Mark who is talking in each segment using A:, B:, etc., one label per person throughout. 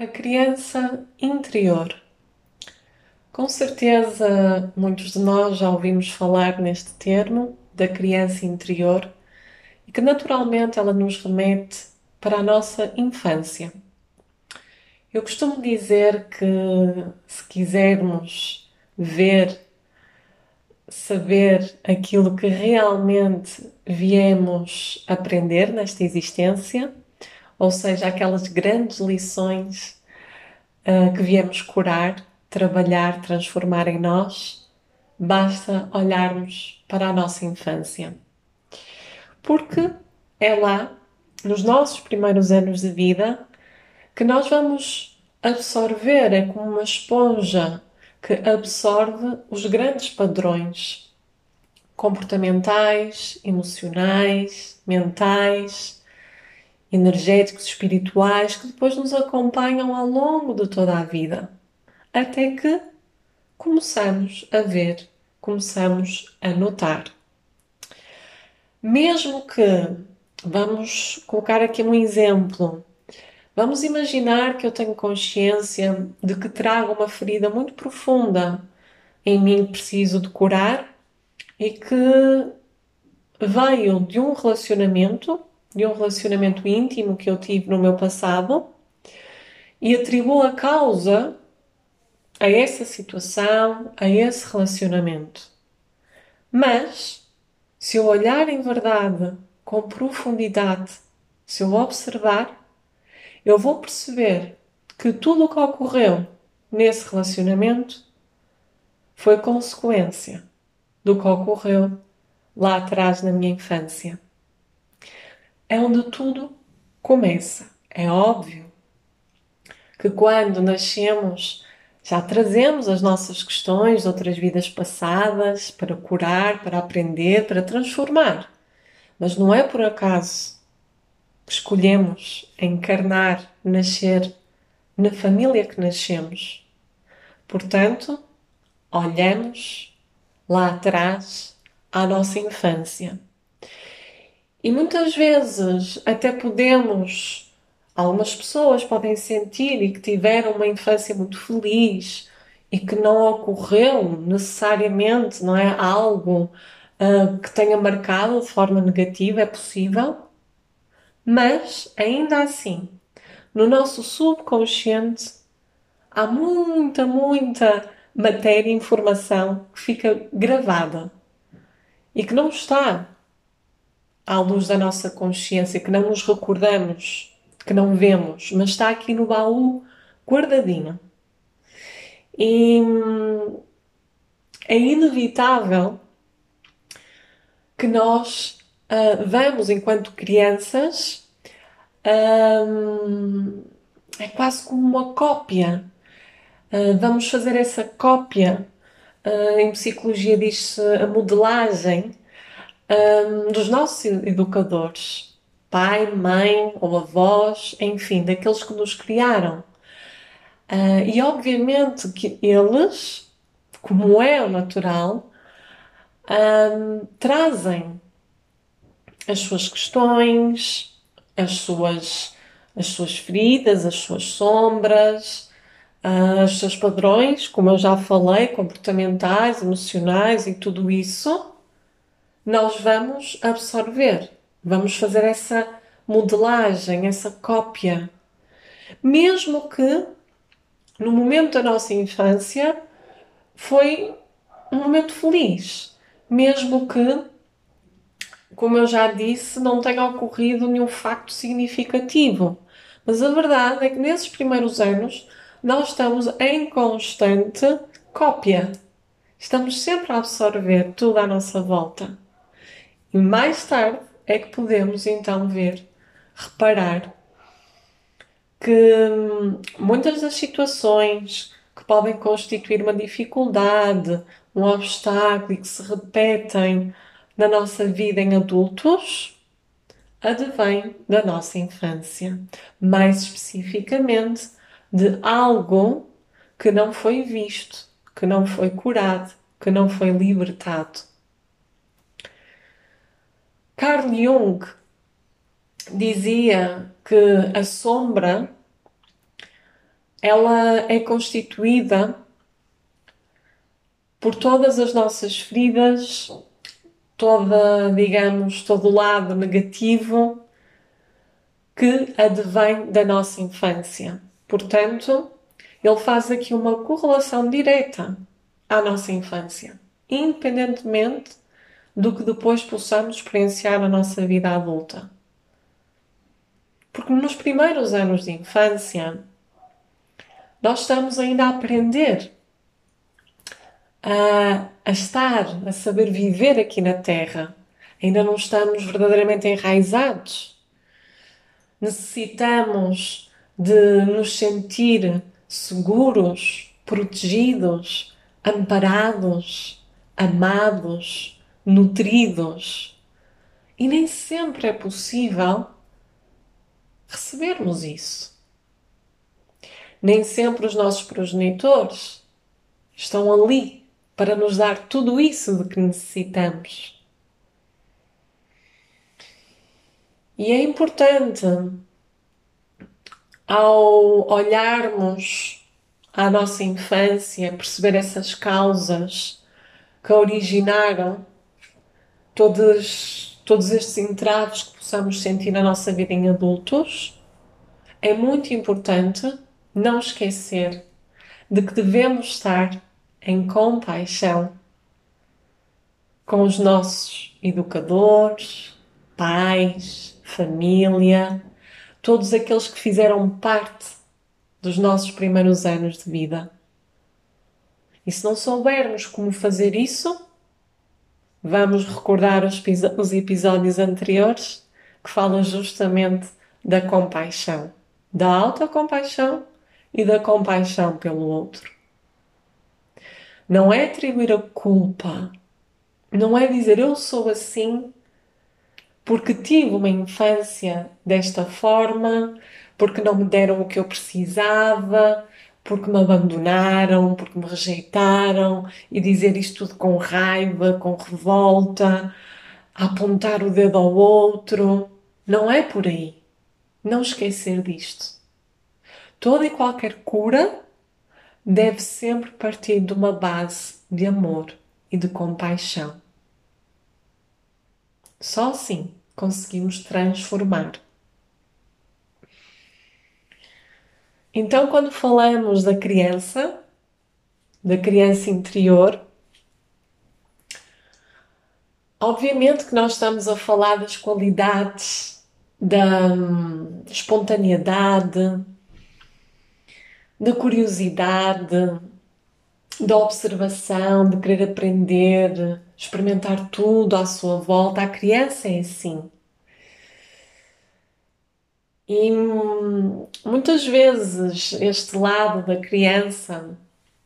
A: A criança interior. Com certeza, muitos de nós já ouvimos falar neste termo da criança interior e que naturalmente ela nos remete para a nossa infância. Eu costumo dizer que se quisermos ver, saber aquilo que realmente viemos aprender nesta existência, ou seja, aquelas grandes lições uh, que viemos curar, trabalhar, transformar em nós, basta olharmos para a nossa infância. Porque é lá, nos nossos primeiros anos de vida, que nós vamos absorver, é como uma esponja que absorve os grandes padrões comportamentais, emocionais, mentais, energéticos, espirituais, que depois nos acompanham ao longo de toda a vida, até que começamos a ver, começamos a notar. Mesmo que, vamos colocar aqui um exemplo, vamos imaginar que eu tenho consciência de que trago uma ferida muito profunda em mim que preciso de curar e que veio de um relacionamento de um relacionamento íntimo que eu tive no meu passado e atribuo a causa a essa situação, a esse relacionamento. Mas, se eu olhar em verdade, com profundidade, se eu observar, eu vou perceber que tudo o que ocorreu nesse relacionamento foi consequência do que ocorreu lá atrás na minha infância é onde tudo começa. É óbvio que quando nascemos já trazemos as nossas questões de outras vidas passadas para curar, para aprender, para transformar. Mas não é por acaso que escolhemos encarnar, nascer na família que nascemos. Portanto, olhamos lá atrás à nossa infância e muitas vezes até podemos, algumas pessoas podem sentir e que tiveram uma infância muito feliz e que não ocorreu necessariamente, não é algo uh, que tenha marcado de forma negativa, é possível, mas ainda assim, no nosso subconsciente há muita, muita matéria e informação que fica gravada e que não está à luz da nossa consciência, que não nos recordamos, que não vemos, mas está aqui no baú guardadinho. E hum, é inevitável que nós uh, vamos, enquanto crianças, uh, é quase como uma cópia. Uh, vamos fazer essa cópia. em psicologia diz-se a modelagem um, dos nossos educadores, pai, mãe ou avós, enfim, daqueles que nos criaram. Uh, e obviamente que eles, como é o natural, um, trazem as suas questões, as suas, as suas feridas, as suas sombras, uh, os seus padrões, como eu já falei, comportamentais, emocionais e tudo isso nós vamos absorver, vamos fazer essa modelagem, essa cópia. Mesmo que no momento da nossa infância foi um momento feliz, mesmo que, como eu já disse, não tenha ocorrido nenhum facto significativo. Mas a verdade é que nesses primeiros anos nós estamos em constante cópia. Estamos sempre a absorver tudo à nossa volta. E mais tarde é que podemos então ver, reparar que hum, muitas das situações que podem constituir uma dificuldade, um obstáculo e que se repetem na nossa vida em adultos, advém da nossa infância. Mais especificamente, de algo que não foi visto, que não foi curado, que não foi libertado. Carl Jung dizia que a sombra ela é constituída por todas as nossas feridas, toda, digamos, todo o lado negativo que advém da nossa infância. Portanto, ele faz aqui uma correlação direta à nossa infância, independentemente do que depois possamos experienciar na nossa vida adulta. Porque nos primeiros anos de infância, nós estamos ainda a aprender a, a estar, a saber viver aqui na Terra. Ainda não estamos verdadeiramente enraizados. Necessitamos de nos sentir seguros, protegidos, amparados, amados, nutridos. E nem sempre é possível recebermos isso. Nem sempre os nossos progenitores estão ali para nos dar tudo isso de que necessitamos. E é importante, ao olharmos à nossa infância, perceber essas causas que originaram todos, todos estes entraves que possamos sentir na nossa vida em adultos, é muito importante não esquecer de que devemos estar em compaixão com os nossos educadores, pais, família, todos aqueles que fizeram parte dos nossos primeiros anos de vida. E se não soubermos como fazer isso, vamos recordar os, os episódios anteriores que falam justamente da compaixão, da autocompaixão e da compaixão pelo outro. Não é atribuir a culpa, não é dizer eu sou assim porque tive uma infância desta forma, porque não me deram o que eu precisava, porque me abandonaram, porque me rejeitaram e dizer isto tudo com raiva, com revolta, apontar o dedo ao outro. Não é por aí. Não esquecer disto. Toda e qualquer cura deve sempre partir de uma base de amor e de compaixão. Só assim conseguimos transformar. Então, quando falamos da criança, da criança interior, obviamente que nós estamos a falar das qualidades da hum, espontaneidade, da curiosidade, da observação, de querer aprender, experimentar tudo à sua volta. A criança é assim. E hum, muitas vezes este lado da criança,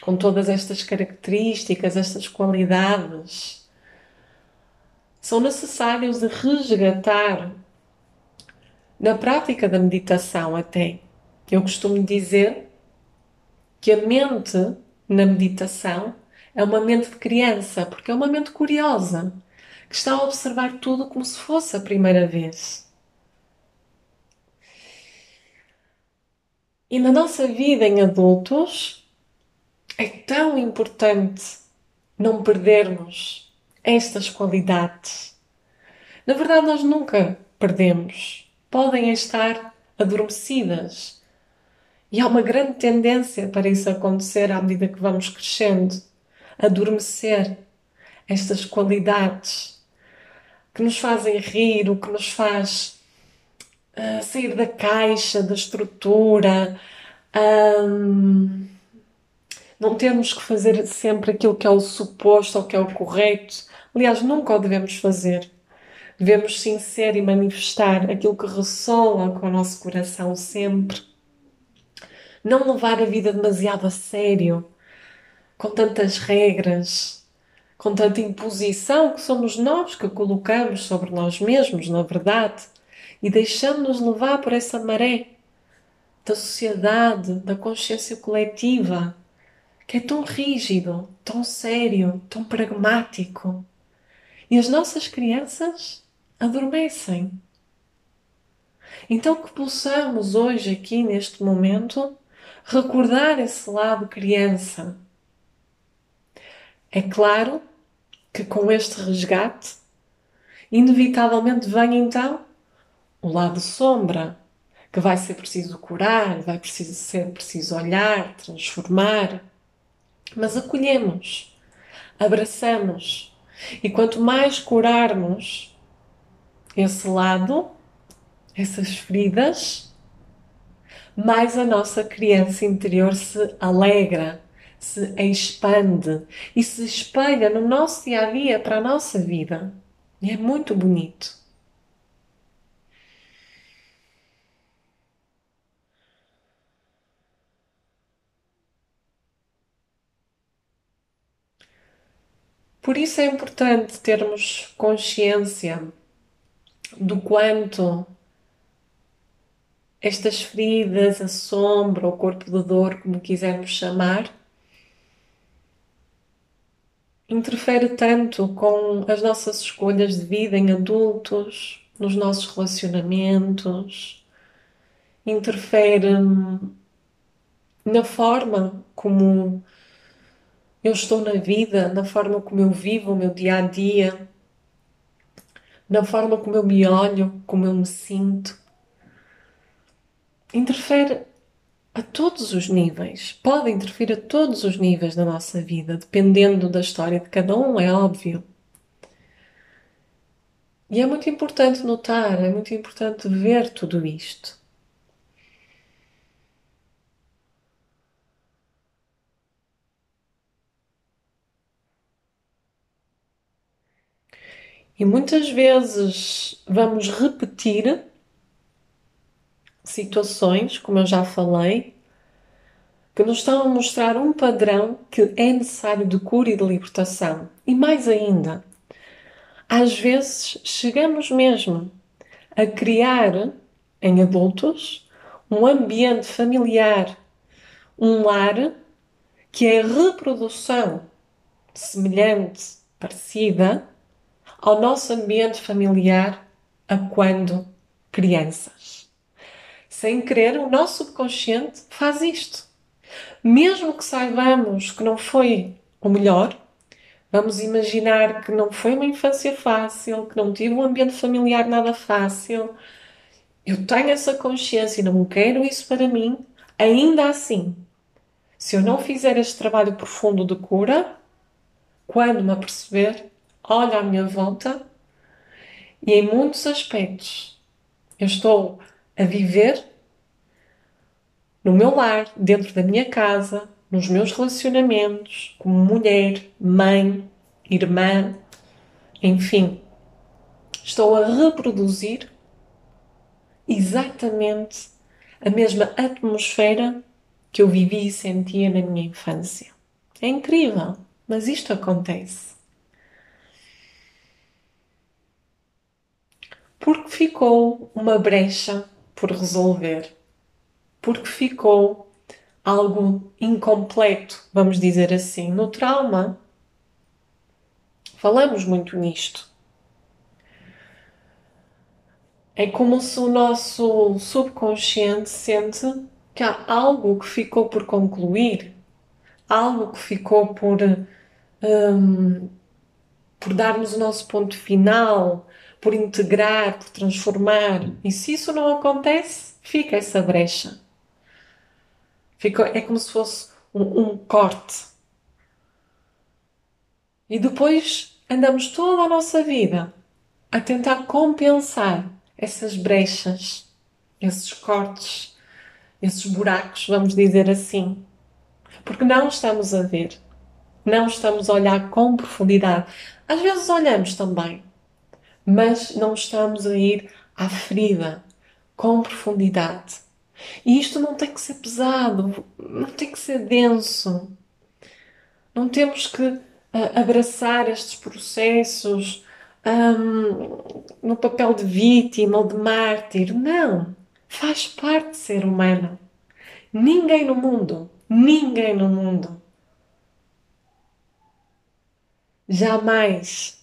A: com todas estas características, estas qualidades, são necessários de resgatar na prática da meditação até. Eu costumo dizer que a mente na meditação é uma mente de criança, porque é uma mente curiosa, que está a observar tudo como se fosse a primeira vez. E na nossa vida em adultos é tão importante não perdermos estas qualidades. Na verdade, nós nunca perdemos. Podem estar adormecidas e há uma grande tendência para isso acontecer à medida que vamos crescendo adormecer estas qualidades que nos fazem rir, o que nos faz uh, sair da caixa, da estrutura, um, não temos que fazer sempre aquilo que é o suposto ou que é o correto. Aliás, nunca o devemos fazer. Devemos sim ser e manifestar aquilo que ressoa com o nosso coração sempre não levar a vida demasiado a sério, com tantas regras, com tanta imposição que somos nós que colocamos sobre nós mesmos, na verdade, e deixamos-nos levar por essa maré da sociedade, da consciência coletiva, que é tão rígido, tão sério, tão pragmático. E as nossas crianças adormecem. Então, que possamos hoje, aqui neste momento, recordar esse lado criança. É claro que com este resgate, inevitavelmente vem então o lado sombra, que vai ser preciso curar, vai preciso ser preciso olhar, transformar. Mas acolhemos, abraçamos. E quanto mais curarmos esse lado, essas feridas, mais a nossa criança interior se alegra, se expande e se espelha no nosso dia a dia para a nossa vida. E é muito bonito. Por isso é importante termos consciência do quanto estas feridas, a sombra, o corpo de dor, como quisermos chamar, interfere tanto com as nossas escolhas de vida em adultos, nos nossos relacionamentos, interfere na forma como eu estou na vida, na forma como eu vivo o meu dia a dia, na forma como eu me olho, como eu me sinto. Interfere a todos os níveis, pode interferir a todos os níveis da nossa vida, dependendo da história de cada um, é óbvio. E é muito importante notar, é muito importante ver tudo isto. E muitas vezes vamos repetir situações, como eu já falei, que nos estão a mostrar um padrão que é necessário de cura e de libertação. E mais ainda, às vezes chegamos mesmo a criar em adultos um ambiente familiar, um lar que é reprodução semelhante, parecida ao nosso ambiente familiar a quando crianças. Sem querer, o nosso subconsciente faz isto. Mesmo que saibamos que não foi o melhor, vamos imaginar que não foi uma infância fácil, que não tive um ambiente familiar nada fácil. Eu tenho essa consciência e não quero isso para mim. Ainda assim, se eu não fizer este trabalho profundo de cura, quando me aperceber, olho à minha volta e em muitos aspectos eu estou a viver no meu lar, dentro da minha casa, nos meus relacionamentos, como mulher, mãe, irmã, enfim, estou a reproduzir exatamente a mesma atmosfera que eu vivi e sentia na minha infância. É incrível, mas isto acontece. Porque ficou uma brecha por resolver, porque ficou algo incompleto, vamos dizer assim. No trauma, falamos muito nisto. É como se o nosso subconsciente sente que há algo que ficou por concluir, algo que ficou por, um, por darmos o nosso ponto final, por integrar, por transformar. E se isso não acontece, fica essa brecha. Fica, é como se fosse um, um corte. E depois andamos toda a nossa vida a tentar compensar essas brechas, esses cortes, esses buracos, vamos dizer assim. Porque não estamos a ver, não estamos a olhar com profundidade. Às vezes olhamos também, mas não estamos a ir à ferida com profundidade. E isto não tem que ser pesado, não tem que ser denso. Não temos que uh, abraçar estes processos um, no papel de vítima ou de mártir. Não. Faz parte de ser humano. Ninguém no mundo, ninguém no mundo jamais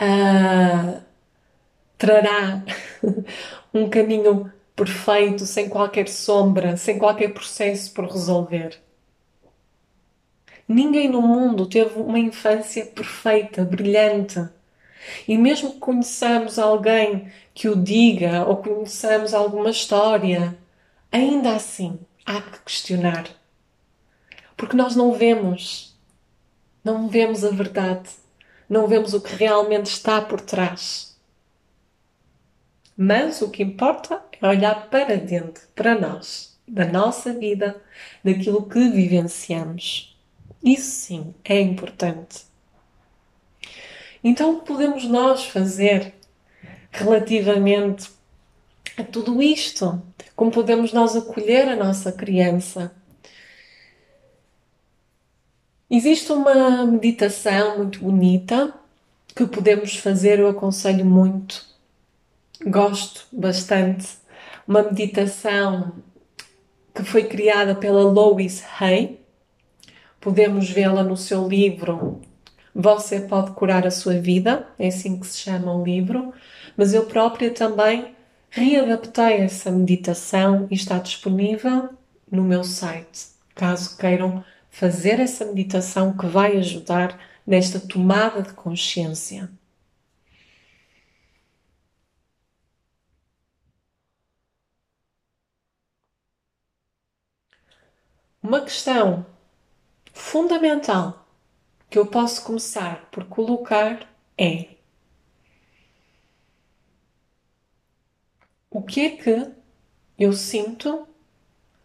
A: uh, trará um caminho perfeito, sem qualquer sombra, sem qualquer processo por resolver. Ninguém no mundo teve uma infância perfeita, brilhante. E mesmo que conheçamos alguém que o diga ou conheçamos alguma história, ainda assim há que questionar. Porque nós não vemos, não vemos a verdade, não vemos o que realmente está por trás. Mas o que importa é olhar para dentro, para nós, da nossa vida, daquilo que vivenciamos. Isso sim é importante. Então, o que podemos nós fazer relativamente a tudo isto? Como podemos nós acolher a nossa criança? Existe uma meditação muito bonita que podemos fazer, eu aconselho muito, gosto bastante. Uma meditação que foi criada pela Lois Hay. Podemos vê-la no seu livro Você Pode Curar a Sua Vida, é assim que se chama o livro, mas eu própria também readaptei essa meditação e está disponível no meu site, caso queiram fazer essa meditação que vai ajudar nesta tomada de consciência. Uma questão fundamental que eu posso começar por colocar é: o que é que eu sinto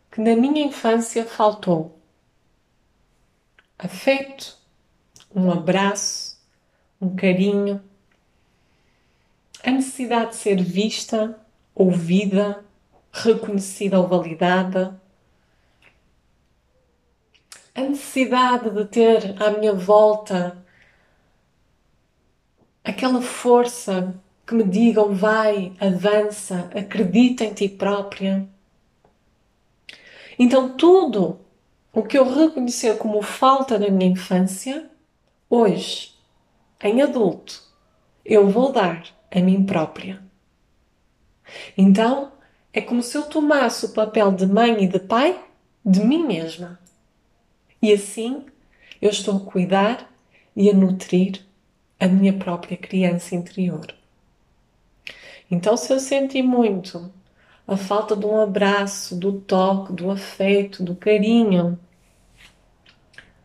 A: que na minha infância faltou? Afeto, um abraço, um carinho, a necessidade de ser vista, ouvida, reconhecida ou validada a necessidade de ter à minha volta aquela força que me digam vai, avança, acredita em ti própria. Então, tudo o que eu reconhecer como falta na minha infância, hoje, em adulto, eu vou dar a mim própria. Então, é como se eu tomasse o papel de mãe e de pai de mim mesma. E assim eu estou a cuidar e a nutrir a minha própria criança interior. Então, se eu senti muito a falta de um abraço, do toque, do afeto, do carinho,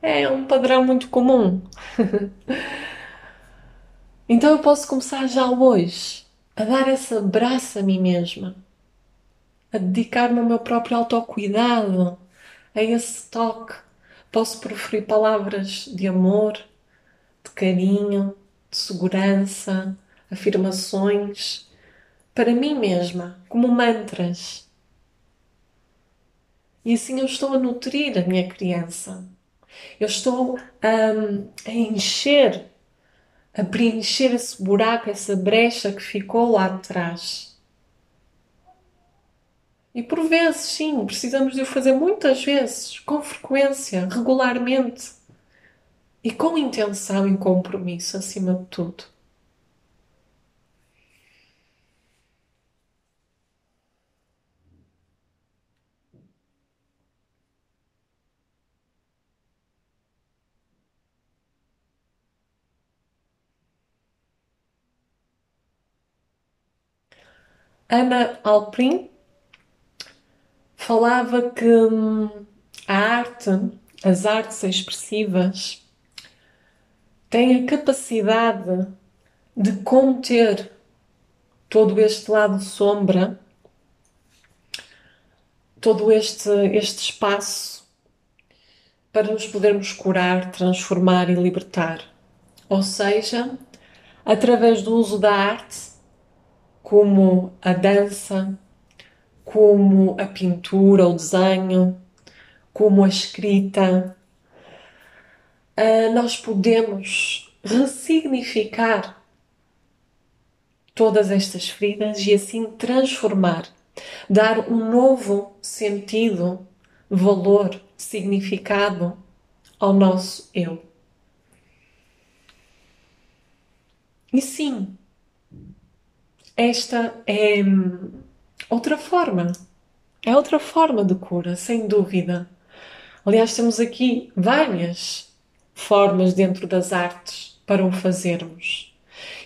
A: é um padrão muito comum. então, eu posso começar já hoje a dar esse abraço a mim mesma, a dedicar-me ao meu próprio autocuidado, a esse toque Posso proferir palavras de amor, de carinho, de segurança, afirmações para mim mesma, como mantras. E assim eu estou a nutrir a minha criança. Eu estou um, a encher, a preencher esse buraco, essa brecha que ficou lá atrás. E por vezes, sim, precisamos de o fazer muitas vezes, com frequência, regularmente e com intenção e compromisso acima de tudo. Ana Alprin falava que hum, a arte, as artes expressivas, têm a capacidade de conter todo este lado sombra, todo este, este espaço para nos podermos curar, transformar e libertar. Ou seja, através do uso da arte, como a dança, como a pintura, o desenho, como a escrita, uh, nós podemos ressignificar todas estas feridas e assim transformar, dar um novo sentido, valor, significado ao nosso eu. E sim, esta é outra forma. É outra forma de cura, sem dúvida. Aliás, temos aqui várias formas dentro das artes para o fazermos.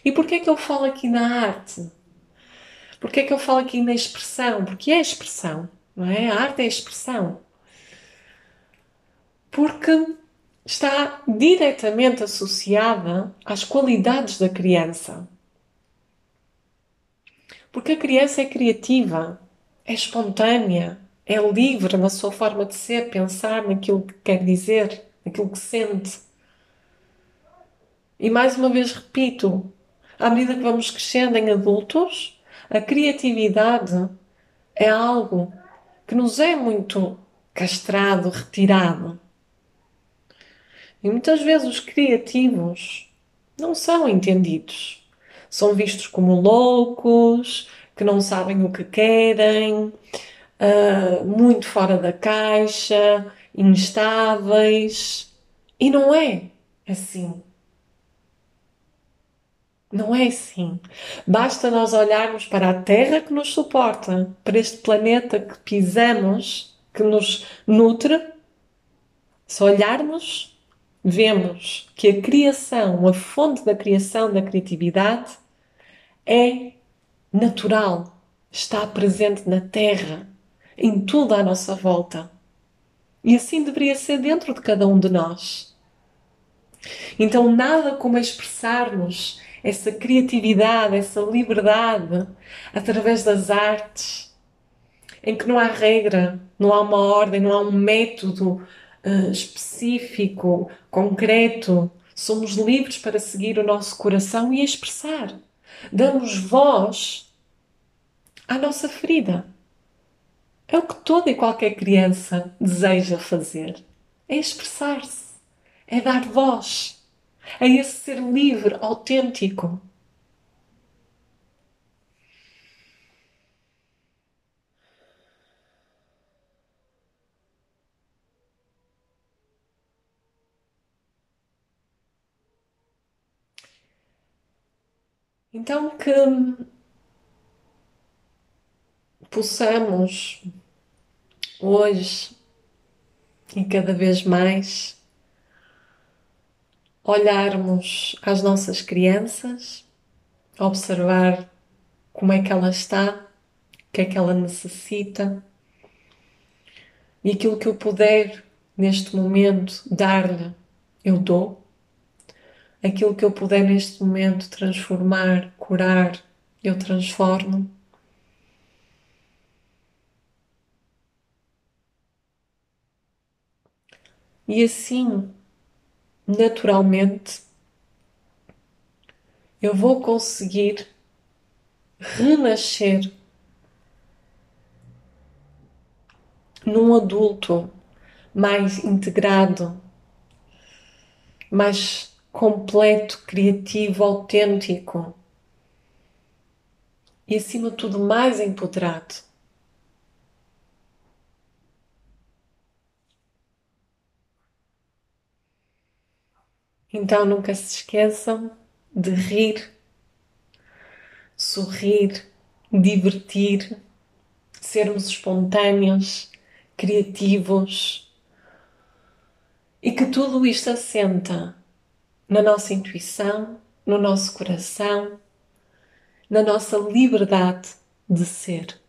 A: E porquê é que eu falo aqui na arte? Porquê é que eu falo aqui na expressão? Porque é expressão, não é? A arte é expressão. Porque está diretamente associada às qualidades da criança. Porque a criança é criativa, é espontânea, é livre na sua forma de ser, pensar naquilo que quer dizer, naquilo que sente. E mais uma vez repito, à medida que vamos crescendo em adultos, a criatividade é algo que nos é muito castrado, retirado. E muitas vezes os criativos não são entendidos. São vistos como loucos, que não sabem o que querem, uh, muito fora da caixa, instáveis. E não é assim. Não é assim. Basta nós olharmos para a Terra que nos suporta, para este planeta que pisamos, que nos nutre. Se olharmos, vemos que a criação, a fonte da criação, da criatividade, é natural, está presente na Terra, em tudo à nossa volta. E assim deveria ser dentro de cada um de nós. Então, nada como expressarmos essa criatividade, essa liberdade através das artes, em que não há regra, não há uma ordem, não há um método uh, específico, concreto. Somos livres para seguir o nosso coração e expressar. Damos voz à nossa ferida. É o que toda e qualquer criança deseja fazer. É expressar-se, é dar voz, é esse ser livre, autêntico. Então que possamos hoje e cada vez mais olharmos às nossas crianças, observar como é que ela está, o que é que ela necessita e aquilo que eu puder neste momento dar-lhe, eu dou. Aquilo que eu puder neste momento transformar, curar, eu transformo. E assim, naturalmente, eu vou conseguir renascer num adulto mais integrado, mais completo, criativo, autêntico e, acima de tudo, mais empoderado. Então nunca se esqueçam de rir, sorrir, divertir, sermos espontâneos, criativos e que tudo isto assenta na nossa intuição, no nosso coração, na nossa liberdade de ser.